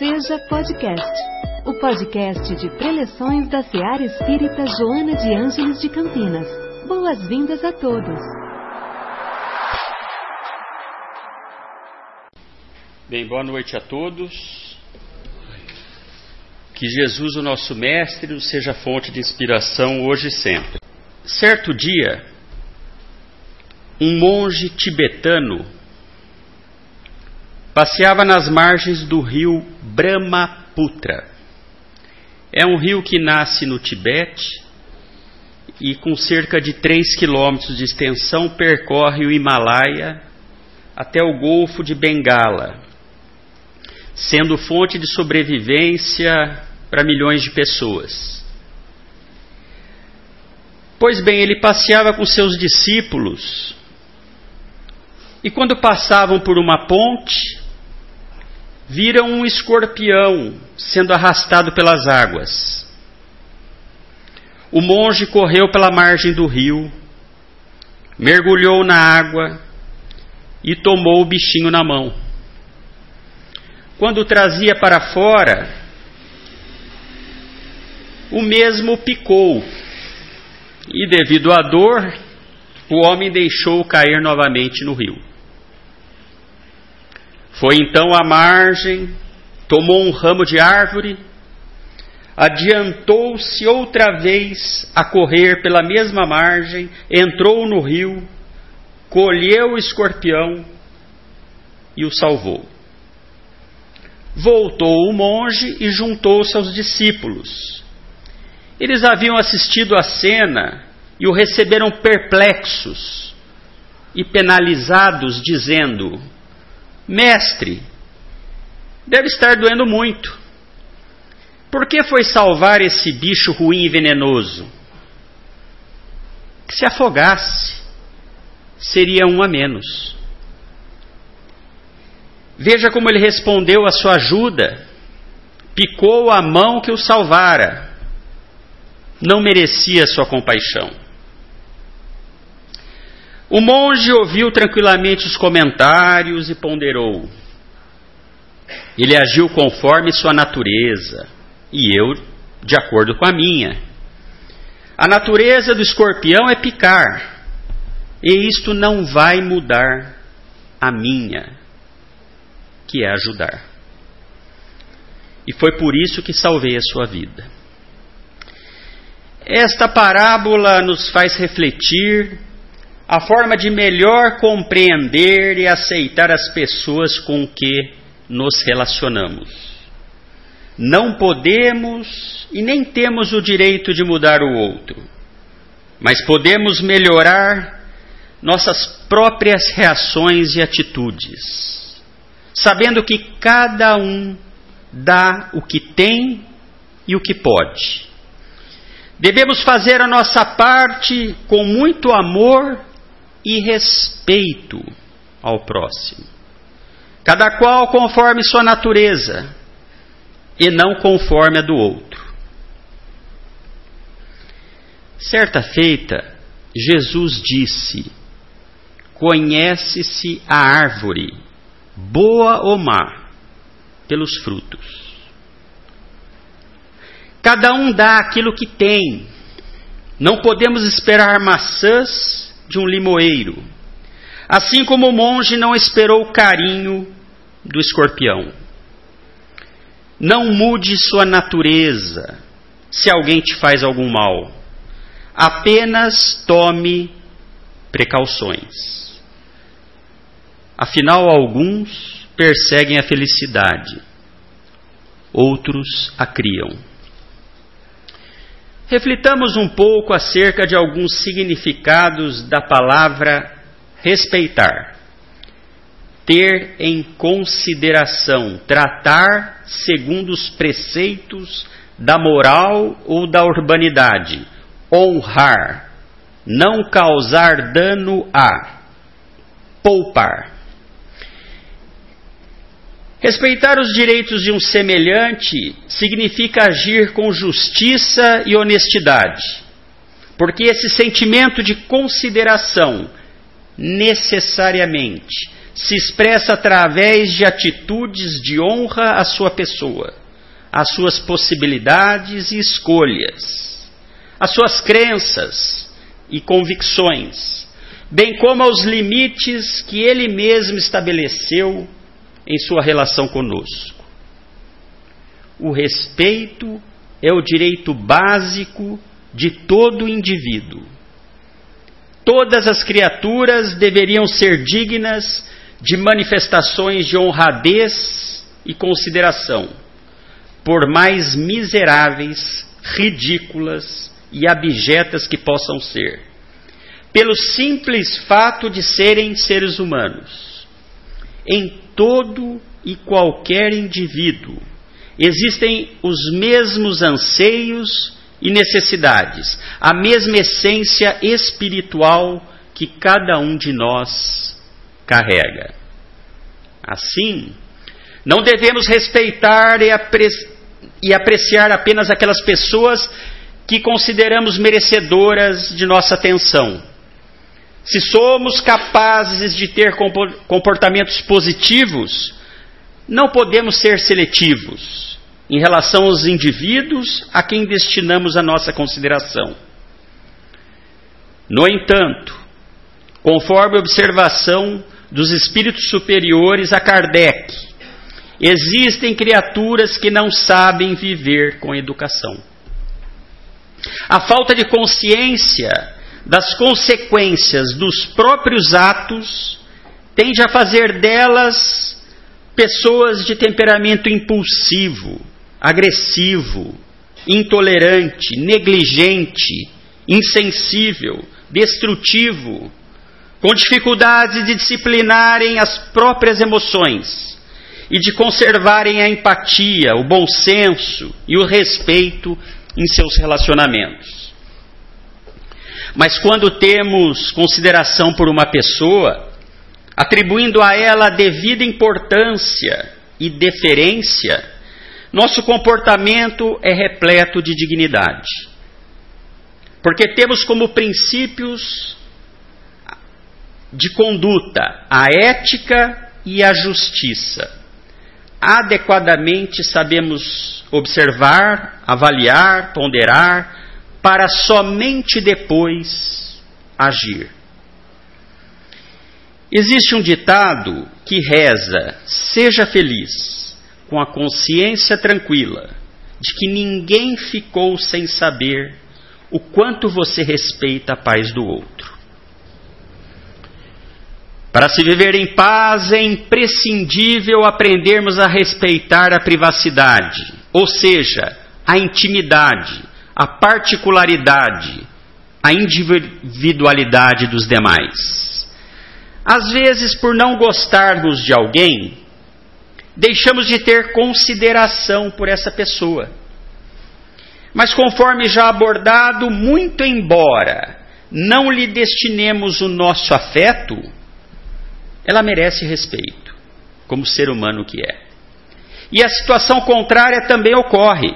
Seja Podcast, o podcast de preleções da Seara Espírita Joana de Ângeles de Campinas. Boas-vindas a todos. Bem, boa noite a todos. Que Jesus, o nosso Mestre, nos seja fonte de inspiração hoje e sempre. Certo dia, um monge tibetano passeava nas margens do rio Brahmaputra. É um rio que nasce no Tibete e, com cerca de 3 quilômetros de extensão, percorre o Himalaia até o Golfo de Bengala, sendo fonte de sobrevivência para milhões de pessoas. Pois bem, ele passeava com seus discípulos e, quando passavam por uma ponte, viram um escorpião sendo arrastado pelas águas. O monge correu pela margem do rio, mergulhou na água e tomou o bichinho na mão. Quando o trazia para fora, o mesmo picou, e devido à dor, o homem deixou cair novamente no rio. Foi então à margem, tomou um ramo de árvore, adiantou-se outra vez a correr pela mesma margem, entrou no rio, colheu o escorpião e o salvou. Voltou o monge e juntou-se aos discípulos. Eles haviam assistido à cena e o receberam perplexos e penalizados, dizendo: Mestre, deve estar doendo muito. Por que foi salvar esse bicho ruim e venenoso? Que se afogasse, seria um a menos. Veja como ele respondeu à sua ajuda. Picou a mão que o salvara. Não merecia sua compaixão. O monge ouviu tranquilamente os comentários e ponderou. Ele agiu conforme sua natureza, e eu de acordo com a minha. A natureza do escorpião é picar, e isto não vai mudar a minha, que é ajudar. E foi por isso que salvei a sua vida. Esta parábola nos faz refletir a forma de melhor compreender e aceitar as pessoas com que nos relacionamos. Não podemos e nem temos o direito de mudar o outro, mas podemos melhorar nossas próprias reações e atitudes, sabendo que cada um dá o que tem e o que pode. Devemos fazer a nossa parte com muito amor e respeito ao próximo. Cada qual conforme sua natureza e não conforme a do outro. Certa feita, Jesus disse: Conhece-se a árvore, boa ou má, pelos frutos. Cada um dá aquilo que tem. Não podemos esperar maçãs de um limoeiro. Assim como o monge não esperou o carinho do escorpião. Não mude sua natureza se alguém te faz algum mal. Apenas tome precauções. Afinal, alguns perseguem a felicidade, outros a criam. Reflitamos um pouco acerca de alguns significados da palavra respeitar. Ter em consideração, tratar segundo os preceitos da moral ou da urbanidade, honrar, não causar dano a, poupar. Respeitar os direitos de um semelhante significa agir com justiça e honestidade, porque esse sentimento de consideração necessariamente se expressa através de atitudes de honra à sua pessoa, às suas possibilidades e escolhas, às suas crenças e convicções, bem como aos limites que ele mesmo estabeleceu em sua relação conosco. O respeito é o direito básico de todo indivíduo. Todas as criaturas deveriam ser dignas de manifestações de honradez e consideração, por mais miseráveis, ridículas e abjetas que possam ser, pelo simples fato de serem seres humanos. Em todo e qualquer indivíduo existem os mesmos anseios e necessidades, a mesma essência espiritual que cada um de nós carrega. Assim, não devemos respeitar e, apre apreciar apenas aquelas pessoas que consideramos merecedoras de nossa atenção. Se somos capazes de ter comportamentos positivos, não podemos ser seletivos em relação aos indivíduos a quem destinamos a nossa consideração. No entanto, conforme observação dos espíritos superiores a Kardec, existem criaturas que não sabem viver com educação. A falta de consciência das consequências dos próprios atos tende a fazer delas pessoas de temperamento impulsivo, agressivo, intolerante, negligente, insensível, destrutivo, com dificuldade de disciplinarem as próprias emoções e de conservarem a empatia, o bom senso e o respeito em seus relacionamentos. Mas quando temos consideração por uma pessoa, atribuindo a ela a devida importância e deferência, nosso comportamento é repleto de dignidade. Porque temos como princípios de conduta, a ética e a justiça. Adequadamente sabemos observar, avaliar, ponderar, para somente depois agir. Existe um ditado que reza: seja feliz, com a consciência tranquila de que ninguém ficou sem saber o quanto você respeita a paz do outro. Para se viver em paz é imprescindível aprendermos a respeitar a privacidade, ou seja, a intimidade, a particularidade, a individualidade dos demais. Às vezes, por não gostarmos de alguém, deixamos de ter consideração por essa pessoa. Mas, conforme já abordado, muito embora não lhe destinemos o nosso afeto, ela merece respeito, como ser humano que é. E a situação contrária também ocorre.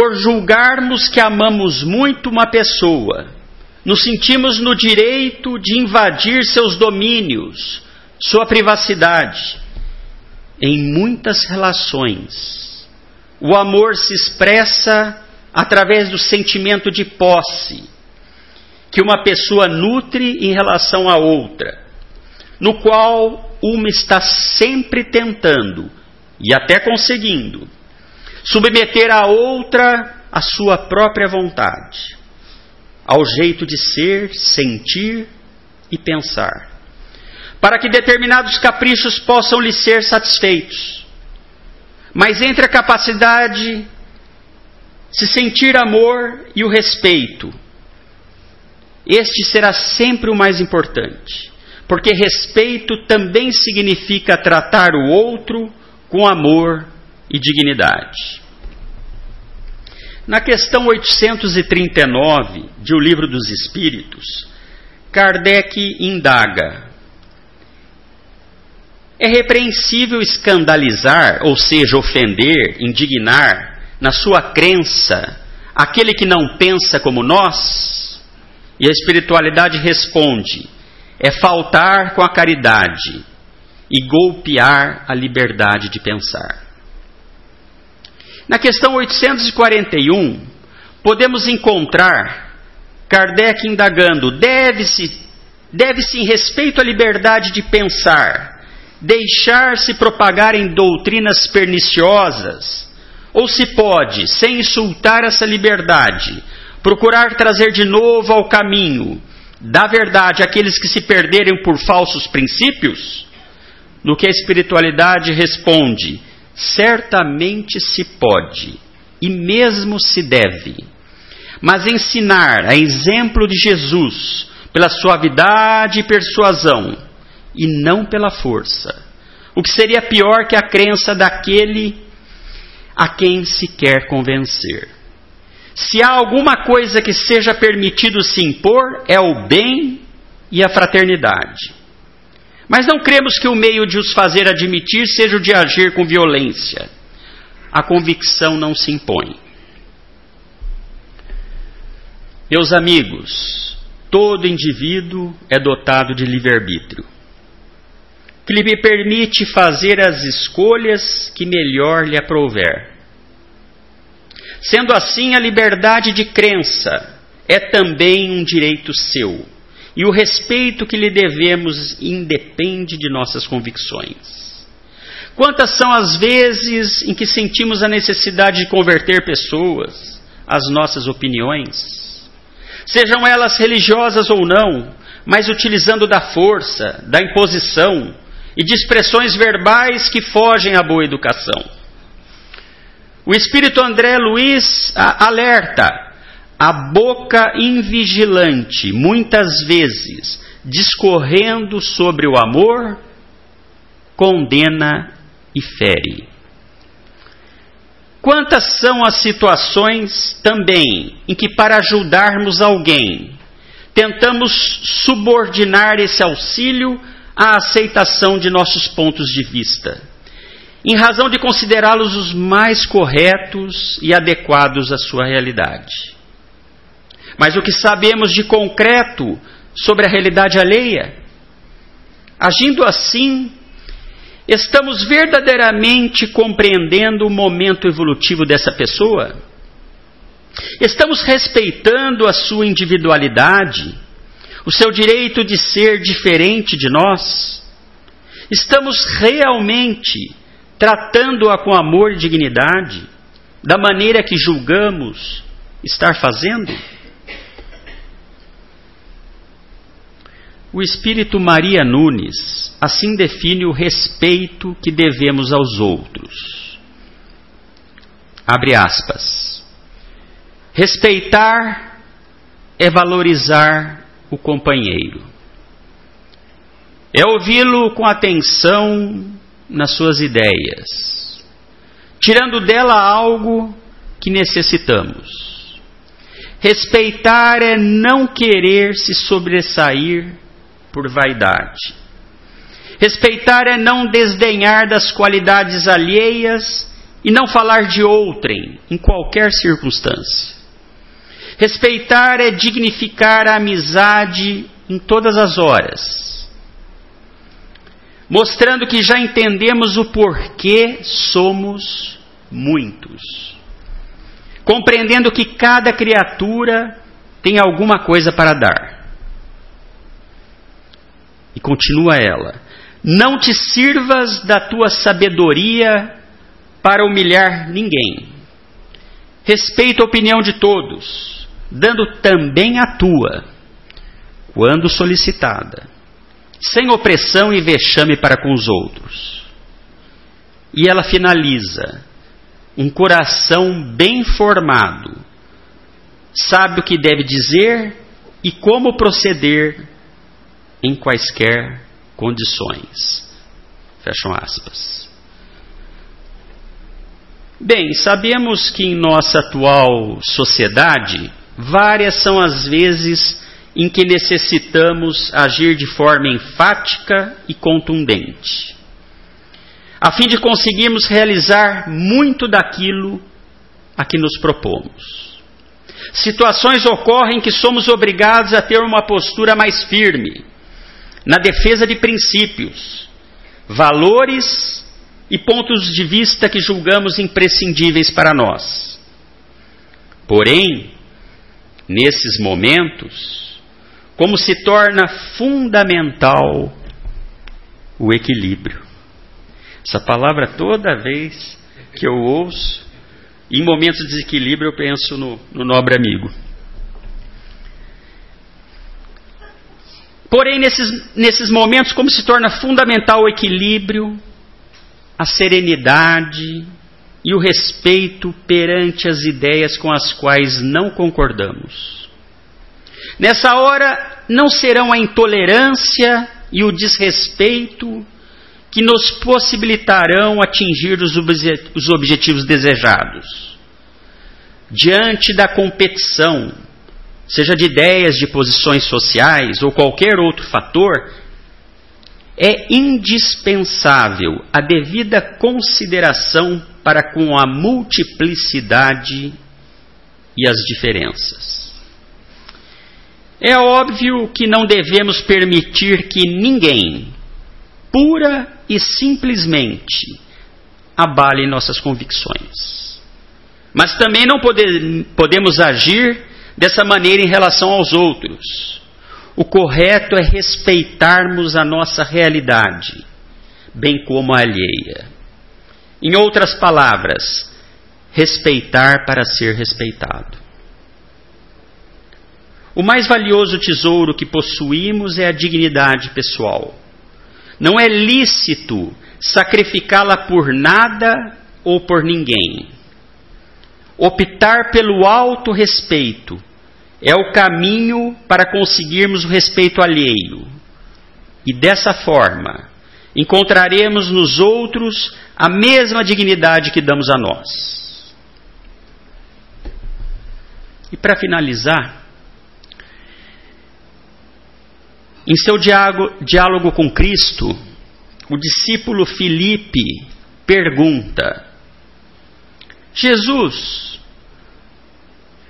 Por julgarmos que amamos muito uma pessoa, nos sentimos no direito de invadir seus domínios, sua privacidade. Em muitas relações, o amor se expressa através do sentimento de posse que uma pessoa nutre em relação a outra no qual uma está sempre tentando, e até conseguindo, submeter a outra à sua própria vontade, ao jeito de ser, sentir e pensar, para que determinados caprichos possam lhe ser satisfeitos. Mas entre a capacidade se sentir amor e o respeito, este será sempre o mais importante porque respeito também significa tratar o outro com amor e dignidade. Na questão 839 de O Livro dos Espíritos, Kardec indaga: É repreensível escandalizar, ou seja, ofender, indignar, na sua crença, aquele que não pensa como nós? E a espiritualidade responde: é faltar com a caridade e golpear a liberdade de pensar. Na questão 841, podemos encontrar Kardec indagando: deve-se, deve-se em respeito à liberdade de pensar, deixar-se propagar em doutrinas perniciosas, ou se pode, sem insultar essa liberdade, procurar trazer de novo ao caminho da verdade aqueles que se perderem por falsos princípios? No que a espiritualidade responde: certamente se pode, e mesmo se deve. Mas ensinar, a exemplo de Jesus, pela suavidade e persuasão, e não pela força. O que seria pior que a crença daquele a quem se quer convencer. Se há alguma coisa que seja permitido se impor, é o bem e a fraternidade. Mas não cremos que o meio de os fazer admitir seja o de agir com violência. A convicção não se impõe. Meus amigos, todo indivíduo é dotado de livre-arbítrio, que lhe permite fazer as escolhas que melhor lhe aprouver. Sendo assim, a liberdade de crença é também um direito seu, e o respeito que lhe devemos independe de nossas convicções. Quantas são as vezes em que sentimos a necessidade de converter pessoas às nossas opiniões? sejam elas religiosas ou não, mas utilizando da força, da imposição e de expressões verbais que fogem à boa educação. O espírito André Luiz alerta: a boca invigilante, muitas vezes, discorrendo sobre o amor, condena e fere. Quantas são as situações também em que, para ajudarmos alguém, tentamos subordinar esse auxílio à aceitação de nossos pontos de vista, em razão de considerá-los os mais corretos e adequados à sua realidade. Mas o que sabemos de concreto sobre a realidade alheia? Agindo assim, Estamos verdadeiramente compreendendo o momento evolutivo dessa pessoa? Estamos respeitando a sua individualidade, o seu direito de ser diferente de nós? Estamos realmente tratando-a com amor e dignidade, da maneira que julgamos estar fazendo? O espírito Maria Nunes assim define o respeito que devemos aos outros. Abre aspas. Respeitar é valorizar o companheiro. É ouvi-lo com atenção nas suas ideias, tirando dela algo que necessitamos. Respeitar é não querer se sobressair por vaidade. Respeitar é não desdenhar das qualidades alheias e não falar de outrem em qualquer circunstância. Respeitar é dignificar a amizade em todas as horas, mostrando que já entendemos o porquê somos muitos, compreendendo que cada criatura tem alguma coisa para dar. E continua ela: Não te sirvas da tua sabedoria para humilhar ninguém. Respeita a opinião de todos, dando também a tua, quando solicitada, sem opressão e vexame para com os outros. E ela finaliza: um coração bem formado sabe o que deve dizer e como proceder em quaisquer condições. Fecham aspas. Bem, sabemos que em nossa atual sociedade, várias são as vezes em que necessitamos agir de forma enfática e contundente, a fim de conseguirmos realizar muito daquilo a que nos propomos. Situações ocorrem que somos obrigados a ter uma postura mais firme, na defesa de princípios, valores e pontos de vista que julgamos imprescindíveis para nós. Porém, nesses momentos, como se torna fundamental o equilíbrio. Essa palavra, toda vez que eu ouço, em momentos de desequilíbrio, eu penso no, no nobre amigo. Porém, nesses, nesses momentos, como se torna fundamental o equilíbrio, a serenidade e o respeito perante as ideias com as quais não concordamos. Nessa hora, não serão a intolerância e o desrespeito que nos possibilitarão atingir os, os objetivos desejados. Diante da competição, seja de ideias, de posições sociais ou qualquer outro fator, é indispensável a devida consideração para com a multiplicidade e as diferenças. É óbvio que não devemos permitir que ninguém, pura e simplesmente, abale nossas convicções. Mas também não pode, podemos agir dessa maneira em relação aos outros. O correto é respeitarmos a nossa realidade, bem como a alheia. Em outras palavras, respeitar para ser respeitado. O mais valioso tesouro que possuímos é a dignidade pessoal. Não é lícito sacrificá-la por nada ou por ninguém. Optar pelo alto respeito é o caminho para conseguirmos o respeito alheio. E dessa forma, encontraremos nos outros a mesma dignidade que damos a nós. E para finalizar, em seu diálogo com Cristo, o discípulo Filipe pergunta: Jesus,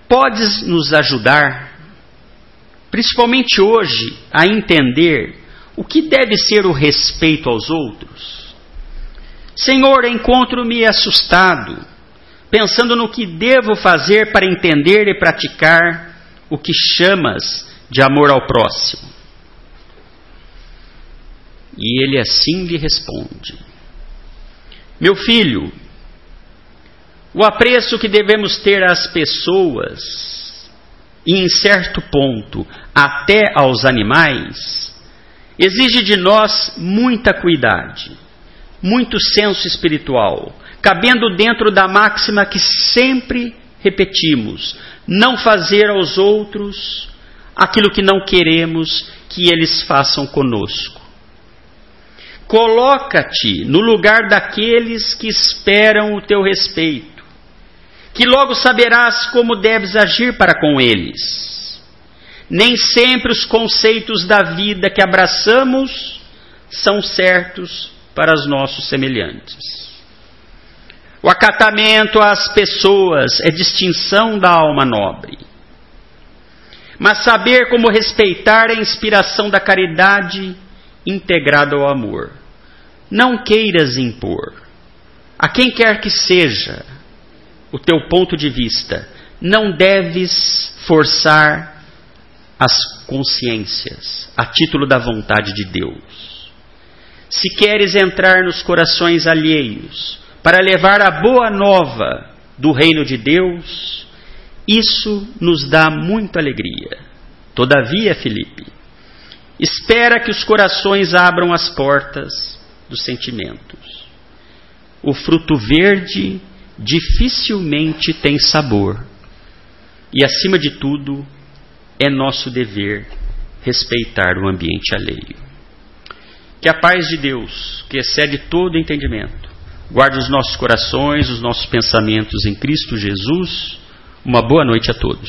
podes nos ajudar, principalmente hoje, a entender o que deve ser o respeito aos outros? Senhor, encontro-me assustado, pensando no que devo fazer para entender e praticar o que chamas de amor ao próximo. E ele assim lhe responde: Meu filho, o apreço que devemos ter às pessoas, e em certo ponto até aos animais, exige de nós muita cuidade, muito senso espiritual, cabendo dentro da máxima que sempre repetimos: não fazer aos outros aquilo que não queremos que eles façam conosco. Coloca-te no lugar daqueles que esperam o teu respeito que logo saberás como deves agir para com eles. Nem sempre os conceitos da vida que abraçamos são certos para os nossos semelhantes. O acatamento às pessoas é distinção da alma nobre. Mas saber como respeitar a inspiração da caridade integrada ao amor. Não queiras impor. A quem quer que seja, o teu ponto de vista. Não deves forçar as consciências a título da vontade de Deus. Se queres entrar nos corações alheios para levar a boa nova do reino de Deus, isso nos dá muita alegria. Todavia, Felipe, espera que os corações abram as portas dos sentimentos. O fruto verde dificilmente tem sabor. E, acima de tudo, é nosso dever respeitar o ambiente alheio. Que a paz de Deus, que excede todo entendimento, guarde os nossos corações, os nossos pensamentos em Cristo Jesus. Uma boa noite a todos.